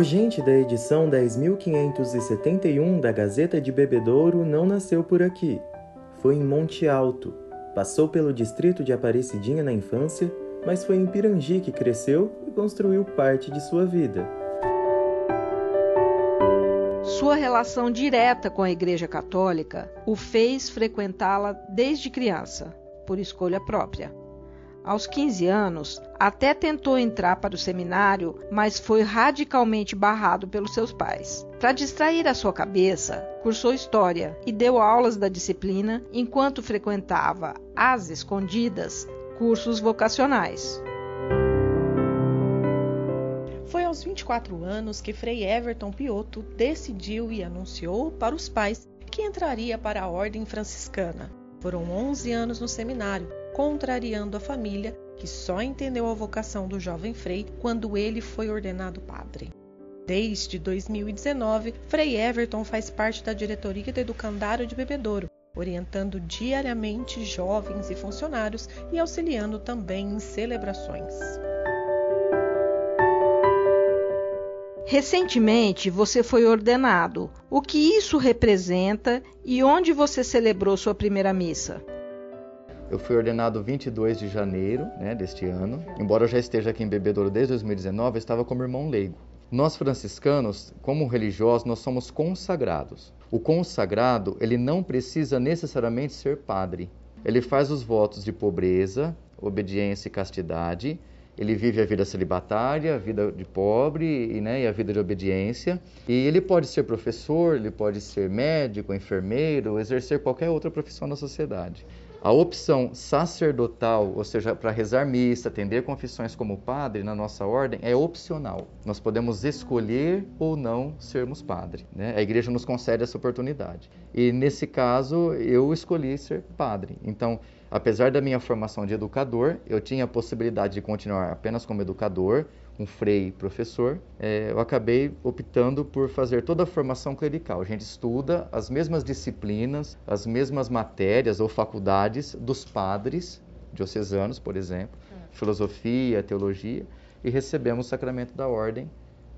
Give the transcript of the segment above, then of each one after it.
O gente da edição 10.571 da Gazeta de Bebedouro não nasceu por aqui. Foi em Monte Alto. Passou pelo distrito de Aparecidinha na infância, mas foi em Pirangi que cresceu e construiu parte de sua vida. Sua relação direta com a Igreja Católica o fez frequentá-la desde criança, por escolha própria. Aos 15 anos, até tentou entrar para o seminário, mas foi radicalmente barrado pelos seus pais. Para distrair a sua cabeça, cursou história e deu aulas da disciplina enquanto frequentava, às escondidas, cursos vocacionais. Foi aos 24 anos que Frei Everton Piotto decidiu e anunciou para os pais que entraria para a ordem franciscana. Foram 11 anos no seminário, contrariando a família, que só entendeu a vocação do jovem Frei quando ele foi ordenado padre. Desde 2019, Frei Everton faz parte da diretoria do Educandário de Bebedouro, orientando diariamente jovens e funcionários e auxiliando também em celebrações. Recentemente você foi ordenado. O que isso representa e onde você celebrou sua primeira missa? Eu fui ordenado 22 de janeiro né, deste ano. Embora eu já esteja aqui em Bebedouro desde 2019, eu estava como irmão leigo. Nós franciscanos, como religiosos, nós somos consagrados. O consagrado, ele não precisa necessariamente ser padre. Ele faz os votos de pobreza, obediência e castidade. Ele vive a vida celibatária, a vida de pobre e, né, e a vida de obediência. E ele pode ser professor, ele pode ser médico, enfermeiro, exercer qualquer outra profissão na sociedade. A opção sacerdotal, ou seja, para rezar missa, atender confissões como padre na nossa ordem, é opcional. Nós podemos escolher ou não sermos padre. Né? A igreja nos concede essa oportunidade. E nesse caso, eu escolhi ser padre. Então, apesar da minha formação de educador, eu tinha a possibilidade de continuar apenas como educador, um frei professor, é, eu acabei optando por fazer toda a formação clerical. A gente estuda as mesmas disciplinas, as mesmas matérias ou faculdades dos padres diocesanos, por exemplo, filosofia, teologia, e recebemos o sacramento da ordem.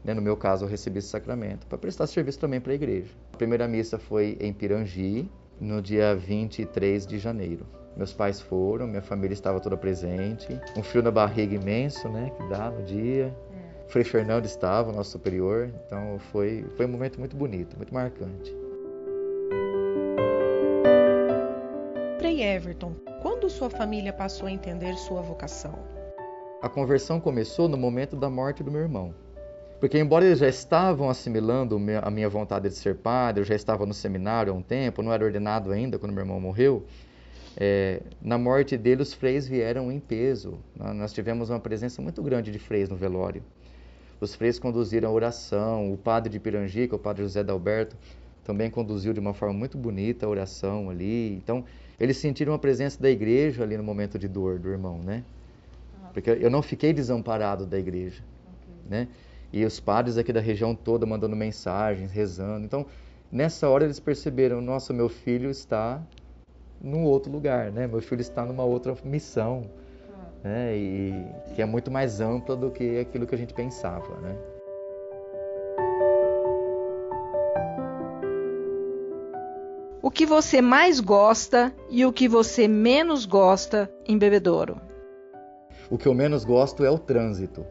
Né? No meu caso, eu recebi esse sacramento para prestar serviço também para a igreja. A primeira missa foi em Pirangi, no dia 23 de janeiro. Meus pais foram, minha família estava toda presente. Um frio na barriga imenso, né, que dá no dia. É. Frei Fernando estava, nosso superior. Então foi, foi um momento muito bonito, muito marcante. Frei Everton, quando sua família passou a entender sua vocação? A conversão começou no momento da morte do meu irmão. Porque, embora eles já estavam assimilando a minha vontade de ser padre, eu já estava no seminário há um tempo, não era ordenado ainda quando meu irmão morreu, é, na morte dele, os freis vieram em peso. Nós tivemos uma presença muito grande de freis no velório. Os freis conduziram a oração. O padre de Pirangica, o padre José Dalberto, também conduziu de uma forma muito bonita a oração ali. Então, eles sentiram a presença da igreja ali no momento de dor do irmão, né? Porque eu não fiquei desamparado da igreja, né? E os padres aqui da região toda mandando mensagens, rezando. Então, nessa hora eles perceberam, nossa, meu filho está num outro lugar, né? Meu filho está numa outra missão, né? E que é muito mais ampla do que aquilo que a gente pensava, né? O que você mais gosta e o que você menos gosta em Bebedouro? O que eu menos gosto é o trânsito.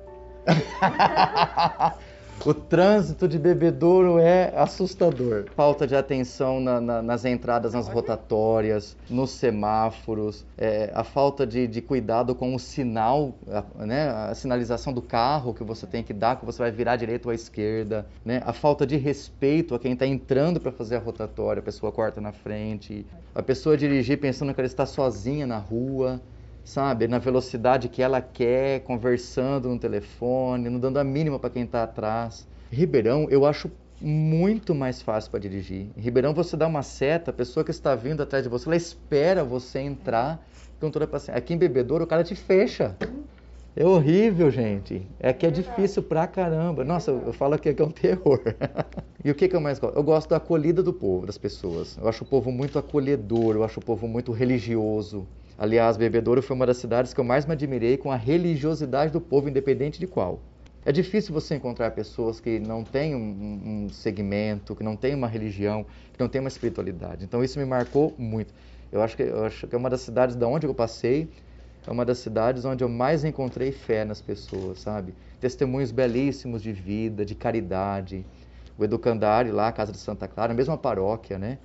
O trânsito de bebedouro é assustador. Falta de atenção na, na, nas entradas, nas rotatórias, nos semáforos, é, a falta de, de, cuidado com o sinal, a, né, a sinalização do carro que você tem que dar, que você vai virar direito ou à esquerda, né, a falta de respeito a quem está entrando para fazer a rotatória, a pessoa corta na frente, a pessoa dirigir pensando que ela está sozinha na rua sabe, na velocidade que ela quer, conversando no telefone, não dando a mínima para quem está atrás. Ribeirão, eu acho muito mais fácil para dirigir. Em Ribeirão você dá uma seta, a pessoa que está vindo atrás de você, ela espera você entrar com toda a paciência. Aqui em Bebedouro o cara te fecha. É horrível, gente. É que é difícil pra caramba. Nossa, eu falo aqui que é um terror. e o que, que eu mais gosto? Eu gosto da acolhida do povo, das pessoas. Eu acho o povo muito acolhedor, eu acho o povo muito religioso. Aliás, Bebedouro foi uma das cidades que eu mais me admirei com a religiosidade do povo, independente de qual. É difícil você encontrar pessoas que não têm um, um segmento, que não têm uma religião, que não têm uma espiritualidade. Então isso me marcou muito. Eu acho que, eu acho que é uma das cidades da onde eu passei, é uma das cidades onde eu mais encontrei fé nas pessoas, sabe? Testemunhos belíssimos de vida, de caridade. O educandário lá, a Casa de Santa Clara, a mesma paróquia, né?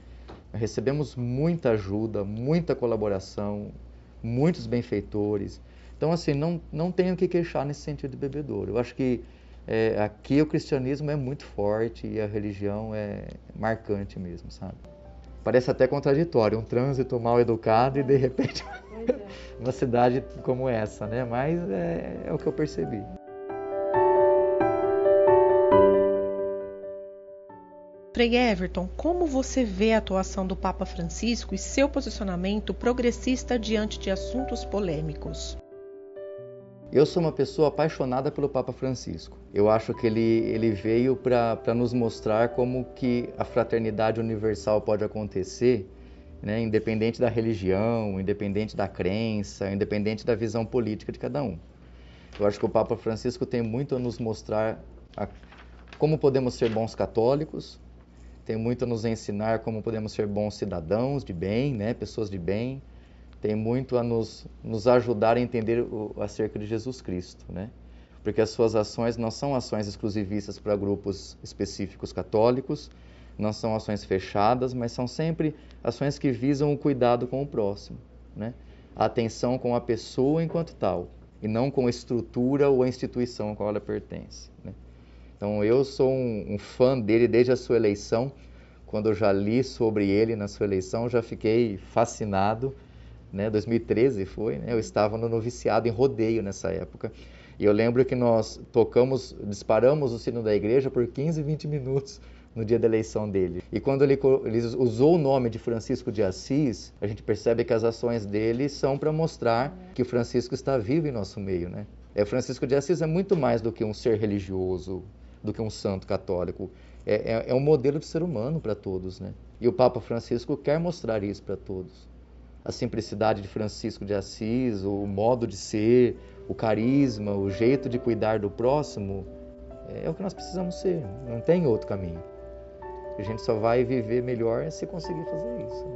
Recebemos muita ajuda, muita colaboração, muitos benfeitores. Então, assim, não, não tenho o que queixar nesse sentido de bebedouro. Eu acho que é, aqui o cristianismo é muito forte e a religião é marcante mesmo, sabe? Parece até contraditório, um trânsito mal educado e de repente é. uma cidade como essa, né? Mas é, é o que eu percebi. Frei Everton, como você vê a atuação do Papa Francisco e seu posicionamento progressista diante de assuntos polêmicos? Eu sou uma pessoa apaixonada pelo Papa Francisco. Eu acho que ele, ele veio para nos mostrar como que a fraternidade universal pode acontecer, né, independente da religião, independente da crença, independente da visão política de cada um. Eu acho que o Papa Francisco tem muito a nos mostrar a, como podemos ser bons católicos, tem muito a nos ensinar como podemos ser bons cidadãos de bem, né? pessoas de bem. Tem muito a nos, nos ajudar a entender o, acerca de Jesus Cristo, né? Porque as suas ações não são ações exclusivistas para grupos específicos católicos, não são ações fechadas, mas são sempre ações que visam o cuidado com o próximo, né? A atenção com a pessoa enquanto tal, e não com a estrutura ou a instituição a qual ela pertence, né? Então eu sou um, um, fã dele desde a sua eleição. Quando eu já li sobre ele na sua eleição, já fiquei fascinado. Né? 2013 foi, né? eu estava no noviciado em rodeio nessa época. E eu lembro que nós tocamos, disparamos o sino da igreja por 15, 20 minutos no dia da eleição dele. E quando ele, ele, usou o nome de Francisco de Assis, a gente percebe que as ações dele são para mostrar que Francisco está vivo em nosso meio, né? É, Francisco de Assis é muito mais do que um ser religioso, do que um santo católico. É, é, é um modelo de ser humano para todos, né? E o Papa Francisco quer mostrar isso para todos. A simplicidade de Francisco de Assis, o modo de ser, o carisma, o jeito de cuidar do próximo, é o que nós precisamos ser. Não tem outro caminho. A gente só vai viver melhor se conseguir fazer isso.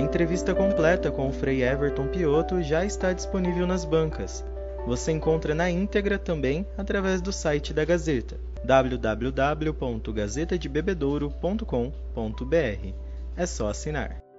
A entrevista completa com o Frei Everton Piotto já está disponível nas bancas. Você encontra na íntegra também através do site da Gazeta www.gazetadebebedouro.com.br. É só assinar.